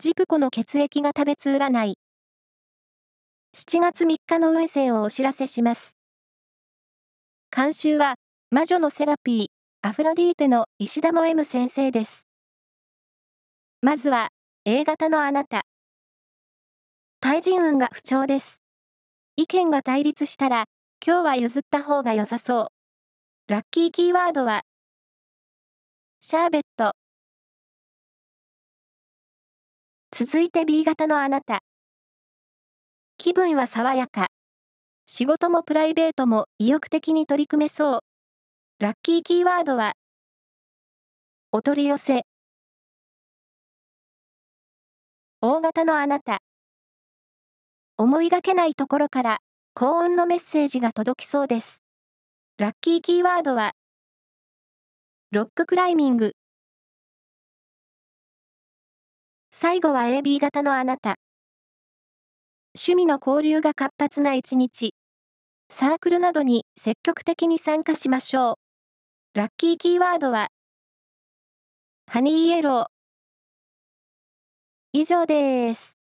ジプコの血液が食べつ占い。7月3日の運勢をお知らせします。監修は、魔女のセラピー、アフロディーテの石田も M 先生です。まずは、A 型のあなた。対人運が不調です。意見が対立したら、今日は譲った方が良さそう。ラッキーキーワードは、シャーベット。続いて B 型のあなた。気分は爽やか。仕事もプライベートも意欲的に取り組めそう。ラッキーキーワードは、お取り寄せ。大型のあなた。思いがけないところから幸運のメッセージが届きそうです。ラッキーキーワードは、ロッククライミング。最後は AB 型のあなた。趣味の交流が活発な一日。サークルなどに積極的に参加しましょう。ラッキーキーワードは、ハニーイエロー。以上です。